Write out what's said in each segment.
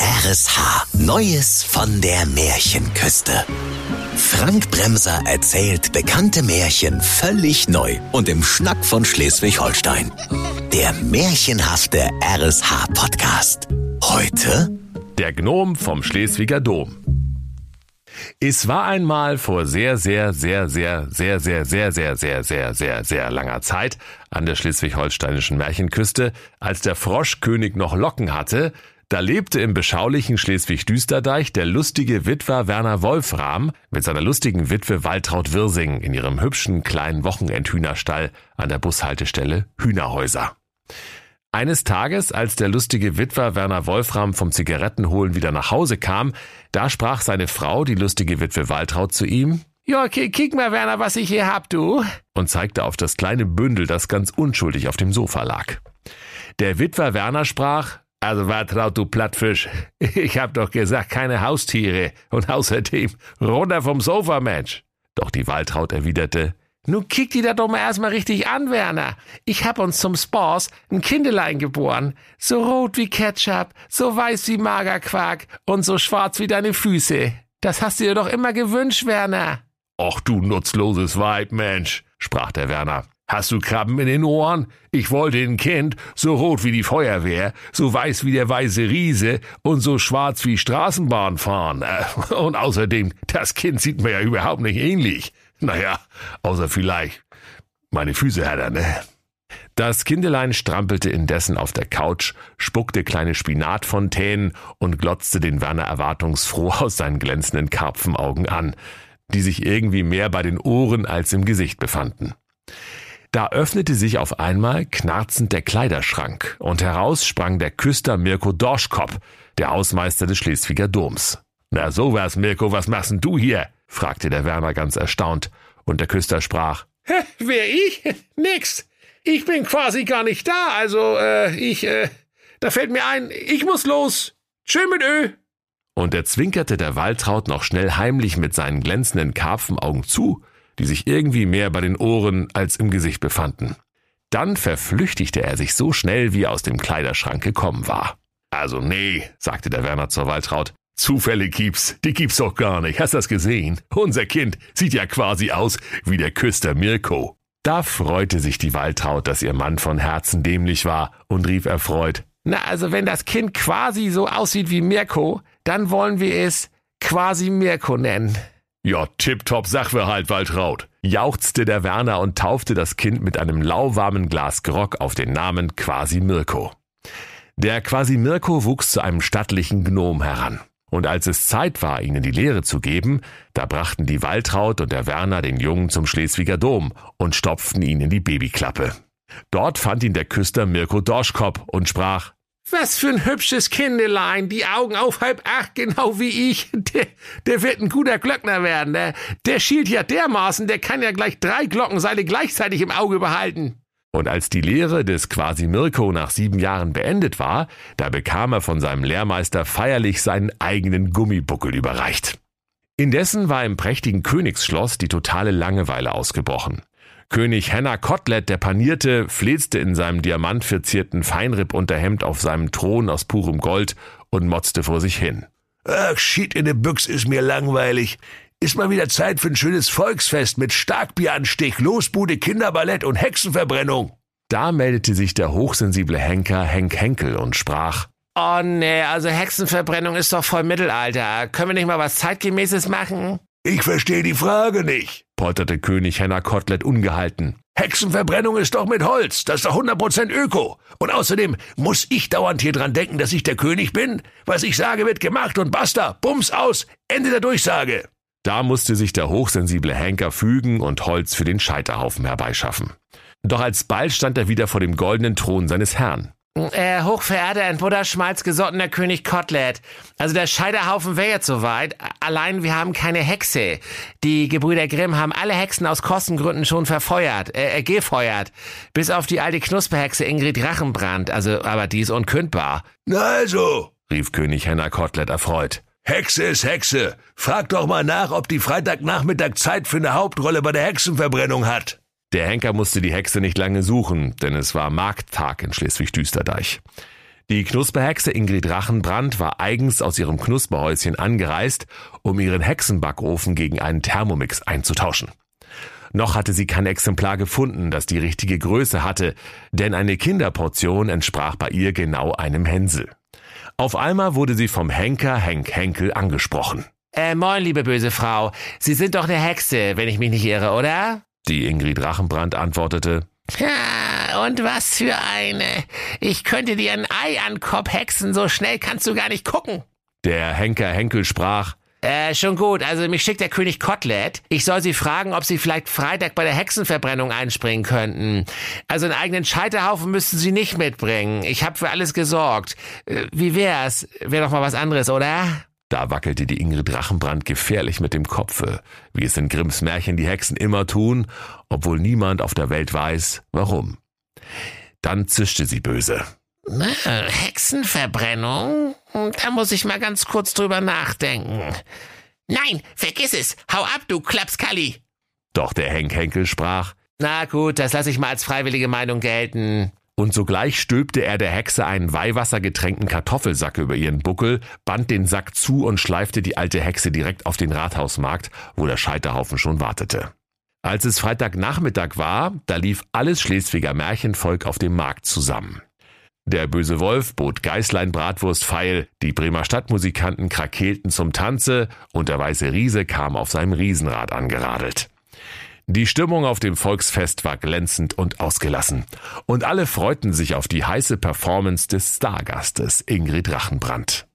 RSH. Neues von der Märchenküste. Frank Bremser erzählt bekannte Märchen völlig neu und im Schnack von Schleswig-Holstein. Der märchenhafte RSH-Podcast. Heute Der Gnom vom Schleswiger Dom. Es war einmal vor sehr, sehr, sehr, sehr, sehr, sehr, sehr, sehr, sehr, sehr, sehr, sehr langer Zeit an der schleswig-holsteinischen Märchenküste, als der Froschkönig noch Locken hatte, da lebte im beschaulichen Schleswig-Düsterdeich der lustige Witwer Werner Wolfram mit seiner lustigen Witwe Waltraud Wirsing in ihrem hübschen kleinen Wochenendhühnerstall an der Bushaltestelle Hühnerhäuser. Eines Tages, als der lustige Witwer Werner Wolfram vom Zigarettenholen wieder nach Hause kam, da sprach seine Frau, die lustige Witwe Waltraud, zu ihm, ja, ki kick mal, Werner, was ich hier hab, du, und zeigte auf das kleine Bündel, das ganz unschuldig auf dem Sofa lag. Der Witwer Werner sprach, also Waltraud, du Plattfisch, ich hab doch gesagt, keine Haustiere und außerdem runter vom Sofa, Mensch. Doch die Waltraud erwiderte, nun kick die da doch mal erstmal richtig an, Werner. Ich hab uns zum Spaß ein Kindelein geboren. So rot wie Ketchup, so weiß wie Magerquark und so schwarz wie deine Füße. Das hast du dir doch immer gewünscht, Werner. Ach du nutzloses Weib, Mensch, sprach der Werner. Hast du Krabben in den Ohren? Ich wollte ein Kind, so rot wie die Feuerwehr, so weiß wie der weiße Riese und so schwarz wie Straßenbahn fahren. Äh, Und außerdem, das Kind sieht mir ja überhaupt nicht ähnlich. Naja, außer vielleicht meine Füße hat er, ne? Das Kindelein strampelte indessen auf der Couch, spuckte kleine Spinatfontänen und glotzte den Werner erwartungsfroh aus seinen glänzenden Karpfenaugen an, die sich irgendwie mehr bei den Ohren als im Gesicht befanden. Da öffnete sich auf einmal knarzend der Kleiderschrank und heraus sprang der Küster Mirko Dorschkop, der Hausmeister des Schleswiger Doms. Na sowas, Mirko, was machst denn du hier? fragte der Werner ganz erstaunt, und der Küster sprach, Hä, wer ich? Nix. Ich bin quasi gar nicht da, also, äh, ich, äh, da fällt mir ein, ich muss los. Tschö mit Ö. und er zwinkerte der Waltraud noch schnell heimlich mit seinen glänzenden Karpfenaugen zu, die sich irgendwie mehr bei den Ohren als im Gesicht befanden. Dann verflüchtigte er sich so schnell, wie er aus dem Kleiderschrank gekommen war. Also nee, sagte der Werner zur Waltraud, Zufälle gibt's, die gibt's doch gar nicht. Hast das gesehen? Unser Kind sieht ja quasi aus wie der Küster Mirko. Da freute sich die Waltraud, dass ihr Mann von Herzen dämlich war und rief erfreut, Na, also wenn das Kind quasi so aussieht wie Mirko, dann wollen wir es quasi Mirko nennen. Ja, tipptopp Sachverhalt, Waltraud, jauchzte der Werner und taufte das Kind mit einem lauwarmen Glas Grog auf den Namen Quasi Mirko. Der Quasi Mirko wuchs zu einem stattlichen Gnom heran. Und als es Zeit war, ihn in die Lehre zu geben, da brachten die Waltraud und der Werner den Jungen zum Schleswiger Dom und stopften ihn in die Babyklappe. Dort fand ihn der Küster Mirko Dorschkop und sprach, Was für ein hübsches Kindelein, die Augen auf halb acht, genau wie ich. Der, der wird ein guter Glöckner werden. Der, der schielt ja dermaßen, der kann ja gleich drei Glockenseile gleichzeitig im Auge behalten. Und als die Lehre des Quasi Mirko nach sieben Jahren beendet war, da bekam er von seinem Lehrmeister feierlich seinen eigenen Gummibuckel überreicht. Indessen war im prächtigen Königsschloss die totale Langeweile ausgebrochen. König Henna Kotlet, der Panierte, flezte in seinem diamantverzierten Feinrippunterhemd auf seinem Thron aus purem Gold und motzte vor sich hin. Ach, shit in de Büchs ist mir langweilig. Ist mal wieder Zeit für ein schönes Volksfest mit Starkbieranstich, Losbude, Kinderballett und Hexenverbrennung. Da meldete sich der hochsensible Henker Henk Henkel und sprach, Oh nee, also Hexenverbrennung ist doch voll Mittelalter. Können wir nicht mal was Zeitgemäßes machen? Ich verstehe die Frage nicht. polterte König Henna Kotlet ungehalten. Hexenverbrennung ist doch mit Holz. Das ist doch 100% Öko. Und außerdem muss ich dauernd hier dran denken, dass ich der König bin. Was ich sage, wird gemacht und basta. Bums aus. Ende der Durchsage. Da musste sich der hochsensible Henker fügen und Holz für den Scheiterhaufen herbeischaffen. Doch alsbald stand er wieder vor dem goldenen Thron seines Herrn. Äh, hochverehrter in Butterschmalz gesottener König Kotlet. Also der Scheiterhaufen wäre jetzt soweit. Allein wir haben keine Hexe. Die Gebrüder Grimm haben alle Hexen aus Kostengründen schon verfeuert, äh, äh gefeuert. Bis auf die alte Knusperhexe Ingrid Rachenbrand. Also, aber die ist unkündbar. Na also, rief König Henna Kotlet erfreut. Hexe ist Hexe. Frag doch mal nach, ob die Freitagnachmittag Zeit für eine Hauptrolle bei der Hexenverbrennung hat. Der Henker musste die Hexe nicht lange suchen, denn es war Markttag in Schleswig-Düsterdeich. Die Knusperhexe Ingrid Rachenbrand war eigens aus ihrem Knusperhäuschen angereist, um ihren Hexenbackofen gegen einen Thermomix einzutauschen. Noch hatte sie kein Exemplar gefunden, das die richtige Größe hatte, denn eine Kinderportion entsprach bei ihr genau einem Hänsel. Auf einmal wurde sie vom Henker Henk Henkel angesprochen. Äh, moin, liebe böse Frau. Sie sind doch eine Hexe, wenn ich mich nicht irre, oder? Die Ingrid Rachenbrand antwortete, Ja, und was für eine. Ich könnte dir ein Ei an Kopf hexen, so schnell kannst du gar nicht gucken. der Henker Henkel sprach, Äh, schon gut. Also mich schickt der König Kotlet. Ich soll Sie fragen, ob Sie vielleicht Freitag bei der Hexenverbrennung einspringen könnten. Also einen eigenen Scheiterhaufen müssten Sie nicht mitbringen. Ich habe für alles gesorgt. Äh, wie wär's? Wäre doch mal was anderes, oder? Da wackelte die Ingrid Rachenbrand gefährlich mit dem Kopfe, wie es in Grimms Märchen die Hexen immer tun, obwohl niemand auf der Welt weiß, warum. Dann zischte sie böse. Na, Hexenverbrennung? Da muss ich mal ganz kurz drüber nachdenken. Nein, vergiss es. Hau ab, du Klapskalli. Doch der Henk Henkel sprach, Na gut, das lasse ich mal als freiwillige Meinung gelten. Und sogleich stülpte er der Hexe einen weihwassergetränkten Kartoffelsack über ihren Buckel, band den Sack zu und schleifte die alte Hexe direkt auf den Rathausmarkt, wo der Scheiterhaufen schon wartete. Als es Freitagnachmittag war, da lief alles Schleswiger Märchenvolk auf dem Markt zusammen. Der böse Wolf bot Geißlein Bratwurst feil, die Bremer Stadtmusikanten krakeelten zum Tanze und der weiße Riese kam auf seinem Riesenrad angeradelt. Die Stimmung auf dem Volksfest war glänzend und ausgelassen. Und alle freuten sich auf die heiße Performance des Stargastes Ingrid Rachenbrand.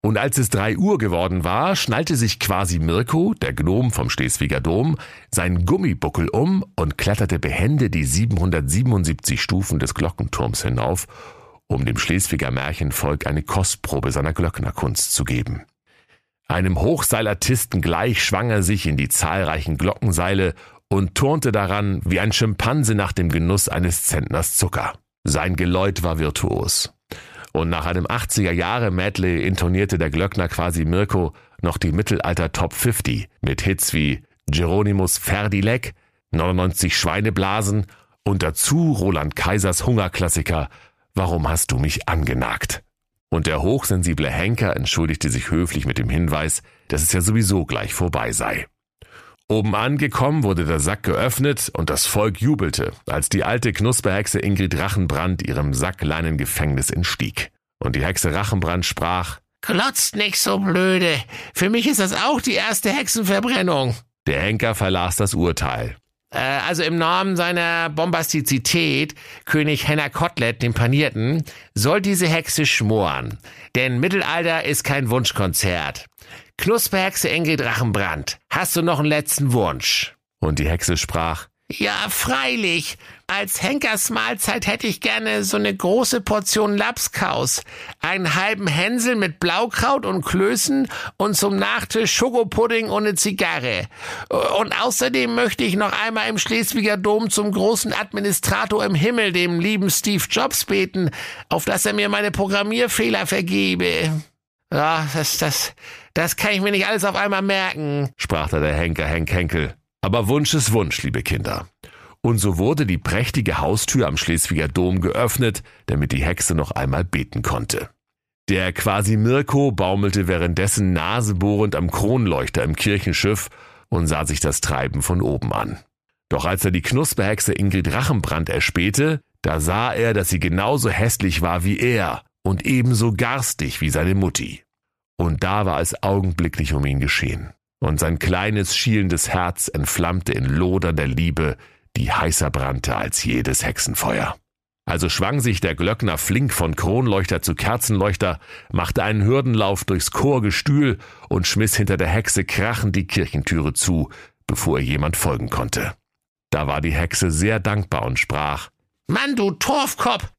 Und als es drei Uhr geworden war, schnallte sich quasi Mirko, der Gnom vom Schleswiger Dom, seinen Gummibuckel um und kletterte behende die 777 Stufen des Glockenturms hinauf, um dem Schleswiger Märchenvolk eine Kostprobe seiner Glöcknerkunst zu geben. Einem Hochseilartisten gleich schwang er sich in die zahlreichen Glockenseile und turnte daran wie ein Schimpanse nach dem Genuss eines Zentners Zucker. Sein Geläut war virtuos. Und nach einem 80er Jahre Medley intonierte der Glöckner quasi Mirko noch die Mittelalter Top 50 mit Hits wie Geronimus Ferdilek, 99 Schweineblasen und dazu Roland Kaisers Hungerklassiker Warum hast du mich angenagt? Und der hochsensible Henker entschuldigte sich höflich mit dem Hinweis, dass es ja sowieso gleich vorbei sei. Oben angekommen wurde der Sack geöffnet und das Volk jubelte, als die alte Knusperhexe Ingrid Rachenbrand ihrem Sackleinengefängnis entstieg. Und die Hexe Rachenbrand sprach, Glotzt nicht so blöde. Für mich ist das auch die erste Hexenverbrennung. der Henker verlas das Urteil. Äh, also im Namen seiner Bombastizität, König Henner Kotlet, dem Panierten, soll diese Hexe schmoren. Denn Mittelalter ist kein Wunschkonzert. Knusperhexe Ingrid Drachenbrand, hast du noch einen letzten Wunsch? Und die Hexe sprach, Ja, freilich. Als Henkers Mahlzeit hätte ich gerne so eine große Portion Lapskaus, einen halben Hänsel mit Blaukraut und Klößen und zum Nachtisch Schokopudding und eine Zigarre. Und außerdem möchte ich noch einmal im Schleswiger Dom zum großen Administrator im Himmel, dem lieben Steve Jobs, beten, auf dass er mir meine Programmierfehler vergebe. Ja, das, das, das kann ich mir nicht alles auf einmal merken. sprach da der Henker Henk Henkel. Aber Wunsch ist Wunsch, liebe Kinder. Und so wurde die prächtige Haustür am Schleswiger Dom geöffnet, damit die Hexe noch einmal beten konnte. Der quasi Mirko baumelte währenddessen nasebohrend am Kronleuchter im Kirchenschiff und sah sich das Treiben von oben an. Doch als er die Knusperhexe Ingrid Rachenbrand erspähte, da sah er, dass sie genauso hässlich war wie er und ebenso garstig wie seine Mutti. Und da war es augenblicklich um ihn geschehen. Und sein kleines, schielendes Herz entflammte in lodernder Liebe, die heißer brannte als jedes Hexenfeuer. Also schwang sich der Glöckner flink von Kronleuchter zu Kerzenleuchter, machte einen Hürdenlauf durchs Chorgestühl und schmiss hinter der Hexe krachend die Kirchentüre zu, bevor ihr jemand folgen konnte. Da war die Hexe sehr dankbar und sprach, Mann, du Torfkopf,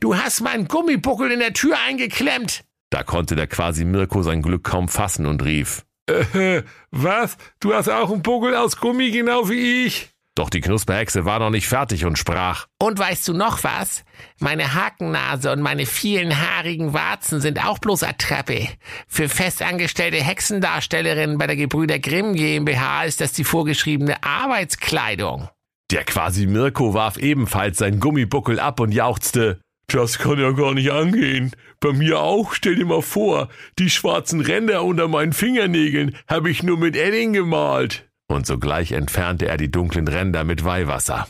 du hast meinen Gummibuckel in der Tür eingeklemmt. Da konnte der quasi Mirko sein Glück kaum fassen und rief, Äh, was? Du hast auch einen Buckel aus Gummi, genau wie ich? doch die Knusperhexe war noch nicht fertig und sprach, Und weißt du noch was? Meine Hakennase und meine vielen haarigen Warzen sind auch bloß Attrappe. Für festangestellte Hexendarstellerinnen bei der Gebrüder Grimm GmbH ist das die vorgeschriebene Arbeitskleidung. Der quasi Mirko warf ebenfalls sein Gummibuckel ab und jauchzte. Das kann ja gar nicht angehen. Bei mir auch, stell dir mal vor, die schwarzen Ränder unter meinen Fingernägeln habe ich nur mit Edding gemalt. Und sogleich entfernte er die dunklen Ränder mit Weihwasser.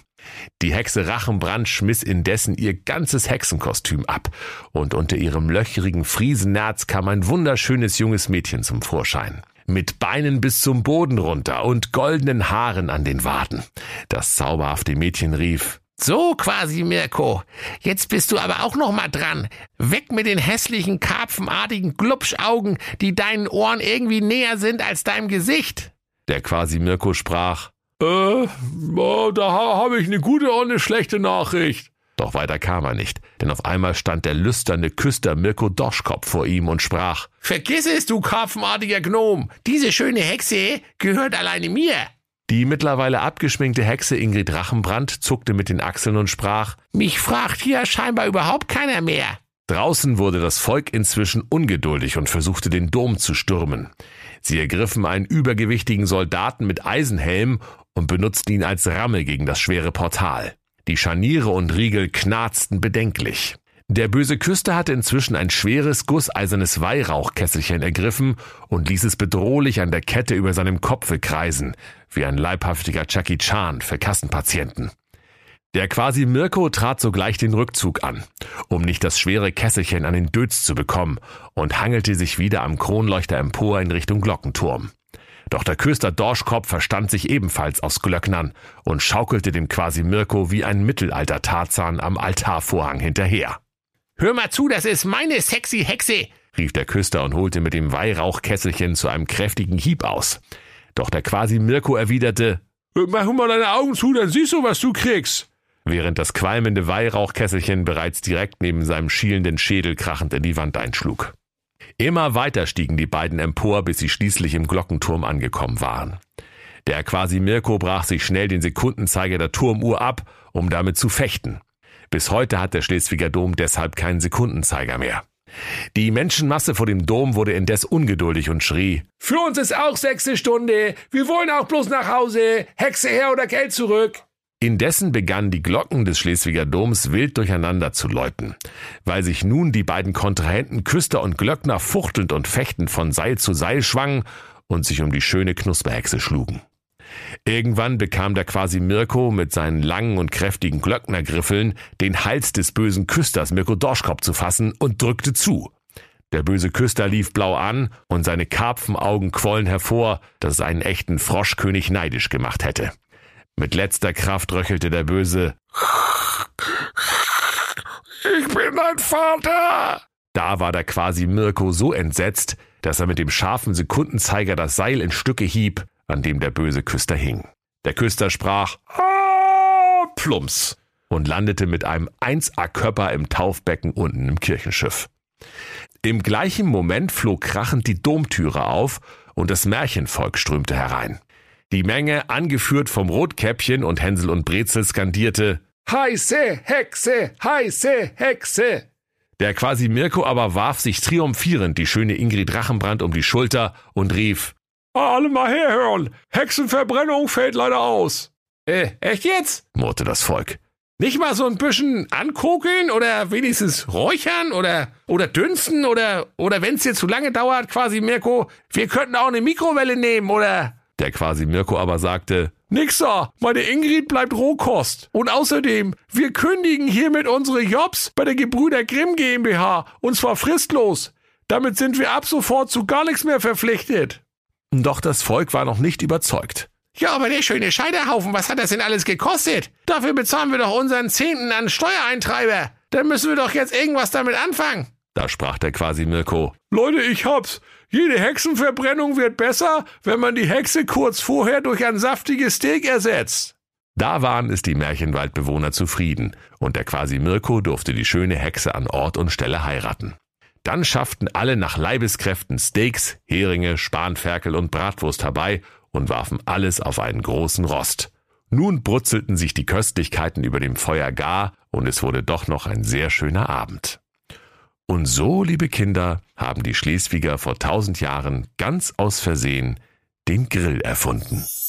Die Hexe Rachenbrand schmiss indessen ihr ganzes Hexenkostüm ab, und unter ihrem löchrigen Friesennerz kam ein wunderschönes junges Mädchen zum Vorschein. Mit Beinen bis zum Boden runter und goldenen Haaren an den Waden. Das zauberhafte Mädchen rief, so quasi, Mirko. Jetzt bist du aber auch noch mal dran. Weg mit den hässlichen, karpfenartigen Glubschaugen, die deinen Ohren irgendwie näher sind als deinem Gesicht. Der quasi Mirko sprach, äh, da habe ich eine gute und eine schlechte Nachricht. Doch weiter kam er nicht, denn auf einmal stand der lüsterne Küster Mirko Doschkopf vor ihm und sprach, Vergiss es, du karpfenartiger Gnom, diese schöne Hexe gehört alleine mir. Die mittlerweile abgeschminkte Hexe Ingrid Rachenbrand zuckte mit den Achseln und sprach, Mich fragt hier scheinbar überhaupt keiner mehr. Draußen wurde das Volk inzwischen ungeduldig und versuchte den Dom zu stürmen. Sie ergriffen einen übergewichtigen Soldaten mit Eisenhelm und benutzten ihn als Ramme gegen das schwere Portal. Die Scharniere und Riegel knarzten bedenklich. Der böse Küster hatte inzwischen ein schweres, gusseisernes Weihrauchkesselchen ergriffen und ließ es bedrohlich an der Kette über seinem Kopfe kreisen, wie ein leibhaftiger Chucky Chan für Kassenpatienten. Der quasi Mirko trat sogleich den Rückzug an, um nicht das schwere Kesselchen an den Dötz zu bekommen und hangelte sich wieder am Kronleuchter empor in Richtung Glockenturm. Doch der Köster Dorschkopf verstand sich ebenfalls aus Glöcknern und schaukelte dem quasi Mirko wie ein Mittelalter-Tarzan am Altarvorhang hinterher. Hör mal zu, das ist meine sexy Hexe, rief der Küster und holte mit dem Weihrauchkesselchen zu einem kräftigen Hieb aus. Doch der quasi Mirko erwiderte, Mach mal deine Augen zu, dann siehst du, was du kriegst. Während das qualmende Weihrauchkesselchen bereits direkt neben seinem schielenden Schädel krachend in die Wand einschlug. Immer weiter stiegen die beiden empor, bis sie schließlich im Glockenturm angekommen waren. Der quasi Mirko brach sich schnell den Sekundenzeiger der Turmuhr ab, um damit zu fechten. Bis heute hat der Schleswiger Dom deshalb keinen Sekundenzeiger mehr. Die Menschenmasse vor dem Dom wurde indes ungeduldig und schrie, Für uns ist auch sechste Stunde, wir wollen auch bloß nach Hause, Hexe her oder Geld zurück. Indessen begannen die Glocken des Schleswiger Doms wild durcheinander zu läuten, weil sich nun die beiden Kontrahenten Küster und Glöckner fuchtelnd und fechtend von Seil zu Seil schwangen und sich um die schöne Knusperhexe schlugen. Irgendwann bekam der quasi Mirko mit seinen langen und kräftigen Glöcknergriffeln den Hals des bösen Küsters Mirko Dorschkopf zu fassen und drückte zu. Der böse Küster lief blau an und seine Karpfenaugen quollen hervor, dass es einen echten Froschkönig neidisch gemacht hätte. Mit letzter Kraft röchelte der Böse. Ich bin dein Vater! Da war der quasi Mirko so entsetzt, dass er mit dem scharfen Sekundenzeiger das Seil in Stücke hieb, an dem der böse Küster hing. Der Küster sprach ah, plumps und landete mit einem 1A-Körper im Taufbecken unten im Kirchenschiff. Im gleichen Moment flog krachend die Domtüre auf und das Märchenvolk strömte herein. Die Menge, angeführt vom Rotkäppchen und Hänsel und Brezel, skandierte Heiße Hexe, heiße Hexe. Der quasi Mirko aber warf sich triumphierend die schöne Ingrid Rachenbrand um die Schulter und rief Alle mal herhören, Hexenverbrennung fällt leider aus. Äh, echt jetzt? murrte das Volk. Nicht mal so ein bisschen ankokeln oder wenigstens räuchern oder, oder dünsten oder, oder wenn's dir zu lange dauert, quasi Mirko, wir könnten auch eine Mikrowelle nehmen oder der quasi Mirko aber sagte, Nix da, meine Ingrid bleibt Rohkost. Und außerdem, wir kündigen hiermit unsere Jobs bei der Gebrüder Grimm GmbH, und zwar fristlos. Damit sind wir ab sofort zu gar nichts mehr verpflichtet. Doch das Volk war noch nicht überzeugt. Ja, aber der schöne Scheiterhaufen, was hat das denn alles gekostet? Dafür bezahlen wir doch unseren Zehnten an Steuereintreiber. Dann müssen wir doch jetzt irgendwas damit anfangen. Da sprach der quasi Mirko. Leute, ich hab's. Jede Hexenverbrennung wird besser, wenn man die Hexe kurz vorher durch ein saftiges Steak ersetzt. Da waren es die Märchenwaldbewohner zufrieden, und der quasi Mirko durfte die schöne Hexe an Ort und Stelle heiraten. Dann schafften alle nach Leibeskräften Steaks, Heringe, Spanferkel und Bratwurst herbei und warfen alles auf einen großen Rost. Nun brutzelten sich die Köstlichkeiten über dem Feuer gar, und es wurde doch noch ein sehr schöner Abend. Und so, liebe Kinder, haben die Schleswiger vor tausend Jahren ganz aus Versehen den Grill erfunden.